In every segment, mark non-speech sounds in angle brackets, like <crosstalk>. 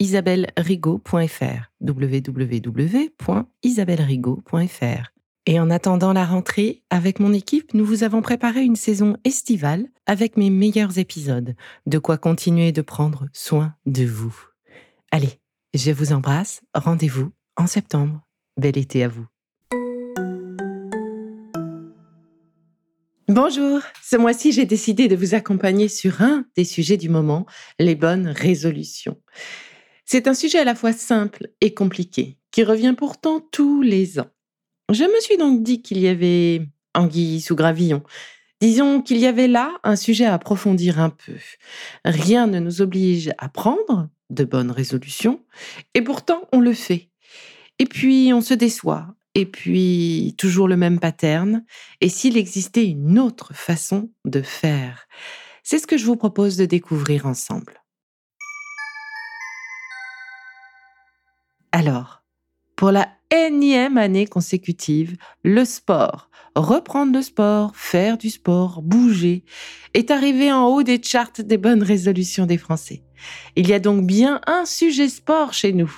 isabellerigaud.fr www.isabellerigaud.fr Et en attendant la rentrée, avec mon équipe, nous vous avons préparé une saison estivale avec mes meilleurs épisodes, de quoi continuer de prendre soin de vous. Allez, je vous embrasse, rendez-vous en septembre. Bel été à vous. Bonjour, ce mois-ci j'ai décidé de vous accompagner sur un des sujets du moment, les bonnes résolutions. C'est un sujet à la fois simple et compliqué, qui revient pourtant tous les ans. Je me suis donc dit qu'il y avait anguille sous gravillon. Disons qu'il y avait là un sujet à approfondir un peu. Rien ne nous oblige à prendre de bonnes résolutions, et pourtant on le fait. Et puis on se déçoit. Et puis toujours le même pattern. Et s'il existait une autre façon de faire C'est ce que je vous propose de découvrir ensemble. Alors, pour la énième année consécutive, le sport, reprendre le sport, faire du sport, bouger, est arrivé en haut des charts des bonnes résolutions des Français. Il y a donc bien un sujet sport chez nous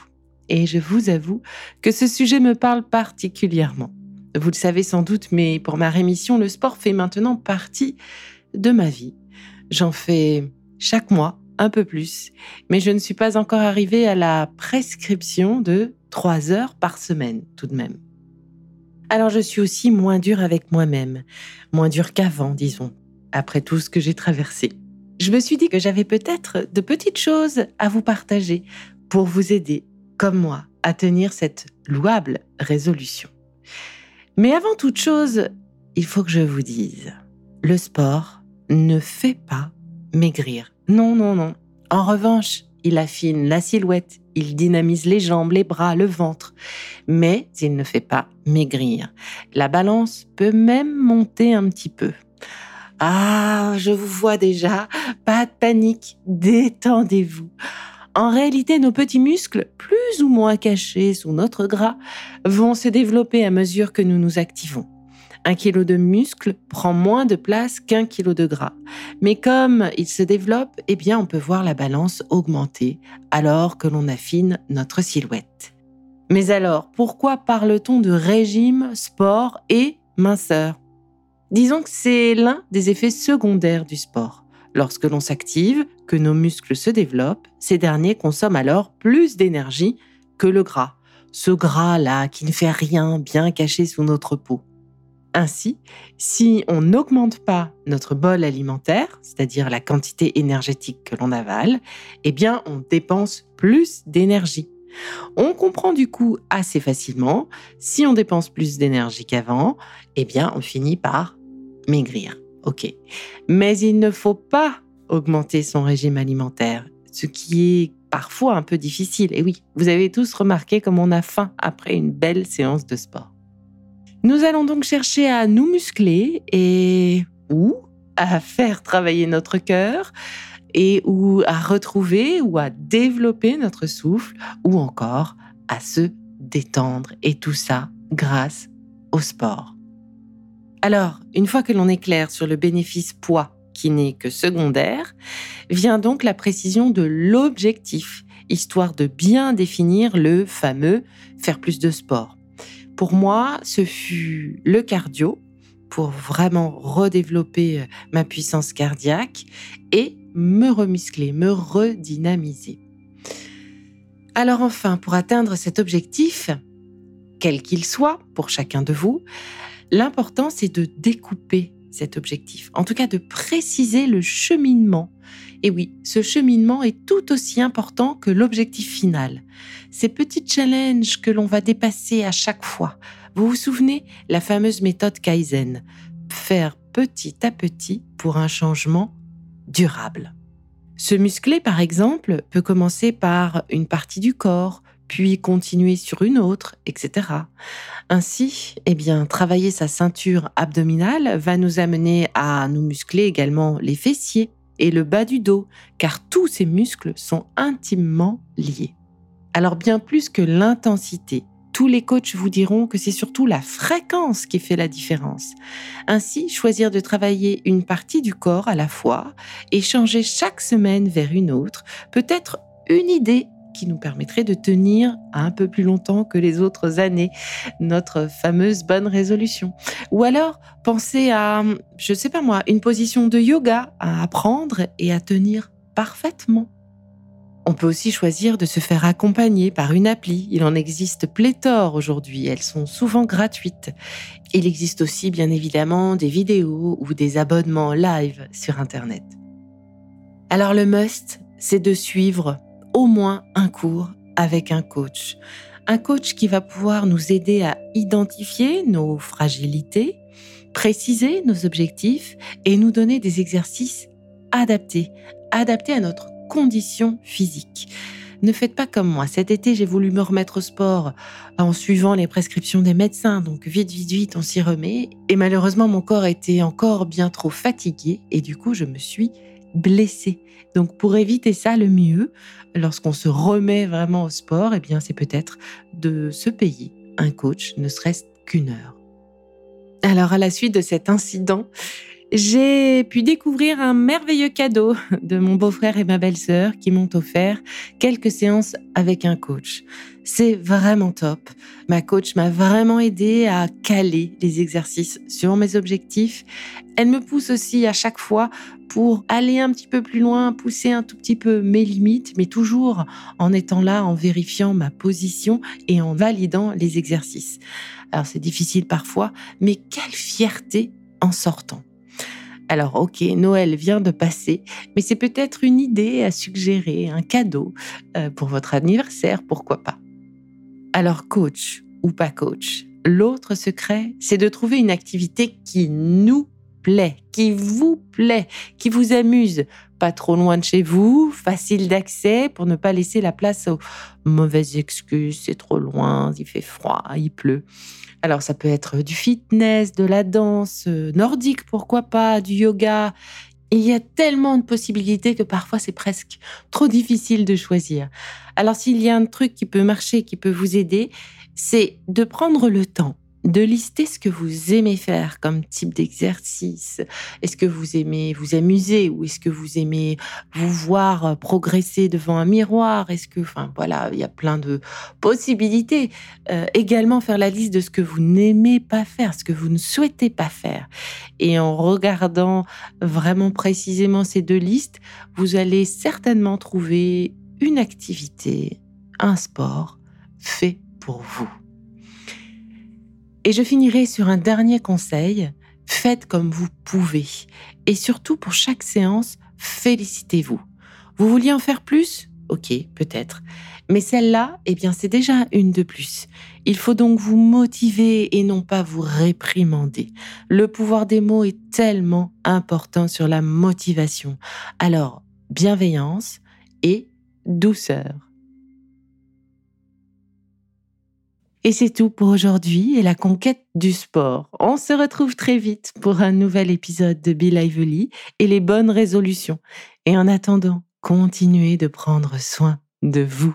et je vous avoue que ce sujet me parle particulièrement. Vous le savez sans doute, mais pour ma rémission, le sport fait maintenant partie de ma vie. J'en fais chaque mois un peu plus, mais je ne suis pas encore arrivée à la prescription de trois heures par semaine tout de même. Alors je suis aussi moins dure avec moi-même, moins dure qu'avant, disons, après tout ce que j'ai traversé. Je me suis dit que j'avais peut-être de petites choses à vous partager pour vous aider comme moi, à tenir cette louable résolution. Mais avant toute chose, il faut que je vous dise, le sport ne fait pas maigrir. Non, non, non. En revanche, il affine la silhouette, il dynamise les jambes, les bras, le ventre, mais il ne fait pas maigrir. La balance peut même monter un petit peu. Ah, je vous vois déjà, pas de panique, détendez-vous. En réalité, nos petits muscles, plus ou moins cachés sous notre gras, vont se développer à mesure que nous nous activons. Un kilo de muscle prend moins de place qu'un kilo de gras. Mais comme il se développe, eh on peut voir la balance augmenter alors que l'on affine notre silhouette. Mais alors, pourquoi parle-t-on de régime, sport et minceur? Disons que c'est l'un des effets secondaires du sport. Lorsque l'on s'active, que nos muscles se développent, ces derniers consomment alors plus d'énergie que le gras. Ce gras-là qui ne fait rien bien caché sous notre peau. Ainsi, si on n'augmente pas notre bol alimentaire, c'est-à-dire la quantité énergétique que l'on avale, eh bien, on dépense plus d'énergie. On comprend du coup assez facilement, si on dépense plus d'énergie qu'avant, eh bien, on finit par maigrir. Ok. Mais il ne faut pas augmenter son régime alimentaire, ce qui est parfois un peu difficile. Et oui, vous avez tous remarqué comme on a faim après une belle séance de sport. Nous allons donc chercher à nous muscler et ou à faire travailler notre cœur et ou à retrouver ou à développer notre souffle ou encore à se détendre et tout ça grâce au sport. Alors, une fois que l'on est clair sur le bénéfice poids qui n'est que secondaire, vient donc la précision de l'objectif, histoire de bien définir le fameux faire plus de sport. Pour moi, ce fut le cardio pour vraiment redévelopper euh, ma puissance cardiaque et me remuscler, me redynamiser. Alors enfin, pour atteindre cet objectif, quel qu'il soit pour chacun de vous, l'important c'est de découper cet objectif, en tout cas de préciser le cheminement. Et oui, ce cheminement est tout aussi important que l'objectif final. Ces petits challenges que l'on va dépasser à chaque fois. Vous vous souvenez la fameuse méthode Kaizen Faire petit à petit pour un changement durable. Se muscler, par exemple, peut commencer par une partie du corps, puis continuer sur une autre, etc. Ainsi, eh bien, travailler sa ceinture abdominale va nous amener à nous muscler également les fessiers et le bas du dos, car tous ces muscles sont intimement liés. Alors bien plus que l'intensité, tous les coachs vous diront que c'est surtout la fréquence qui fait la différence. Ainsi, choisir de travailler une partie du corps à la fois et changer chaque semaine vers une autre peut être une idée qui nous permettrait de tenir un peu plus longtemps que les autres années notre fameuse bonne résolution. Ou alors penser à, je sais pas moi, une position de yoga à apprendre et à tenir parfaitement. On peut aussi choisir de se faire accompagner par une appli. Il en existe pléthore aujourd'hui. Elles sont souvent gratuites. Il existe aussi bien évidemment des vidéos ou des abonnements live sur Internet. Alors le must, c'est de suivre au moins un cours avec un coach. Un coach qui va pouvoir nous aider à identifier nos fragilités, préciser nos objectifs et nous donner des exercices adaptés, adaptés à notre conditions physiques. Ne faites pas comme moi. Cet été, j'ai voulu me remettre au sport en suivant les prescriptions des médecins. Donc vite, vite, vite, on s'y remet. Et malheureusement, mon corps était encore bien trop fatigué et du coup, je me suis blessée. Donc pour éviter ça, le mieux, lorsqu'on se remet vraiment au sport, eh bien, c'est peut-être de se payer un coach, ne serait-ce qu'une heure. Alors à la suite de cet incident, j'ai pu découvrir un merveilleux cadeau <laughs> de mon beau-frère et ma belle-sœur qui m'ont offert quelques séances avec un coach. C'est vraiment top. Ma coach m'a vraiment aidé à caler les exercices sur mes objectifs. Elle me pousse aussi à chaque fois pour aller un petit peu plus loin, pousser un tout petit peu mes limites, mais toujours en étant là, en vérifiant ma position et en validant les exercices. Alors c'est difficile parfois, mais quelle fierté en sortant. Alors ok, Noël vient de passer, mais c'est peut-être une idée à suggérer, un cadeau euh, pour votre anniversaire, pourquoi pas. Alors coach ou pas coach, l'autre secret, c'est de trouver une activité qui nous qui vous plaît, qui vous amuse, pas trop loin de chez vous, facile d'accès pour ne pas laisser la place aux mauvaises excuses, c'est trop loin, il fait froid, il pleut. Alors ça peut être du fitness, de la danse euh, nordique, pourquoi pas, du yoga. il y a tellement de possibilités que parfois c'est presque trop difficile de choisir. Alors s'il y a un truc qui peut marcher, qui peut vous aider, c'est de prendre le temps de lister ce que vous aimez faire comme type d'exercice. Est-ce que vous aimez vous amuser ou est-ce que vous aimez vous voir progresser devant un miroir? Est-ce que, enfin voilà, il y a plein de possibilités. Euh, également faire la liste de ce que vous n'aimez pas faire, ce que vous ne souhaitez pas faire. Et en regardant vraiment précisément ces deux listes, vous allez certainement trouver une activité, un sport fait pour vous. Et je finirai sur un dernier conseil. Faites comme vous pouvez. Et surtout, pour chaque séance, félicitez-vous. Vous vouliez en faire plus? Ok, peut-être. Mais celle-là, eh bien, c'est déjà une de plus. Il faut donc vous motiver et non pas vous réprimander. Le pouvoir des mots est tellement important sur la motivation. Alors, bienveillance et douceur. Et c'est tout pour aujourd'hui et la conquête du sport. On se retrouve très vite pour un nouvel épisode de Be Lively et les bonnes résolutions. Et en attendant, continuez de prendre soin de vous.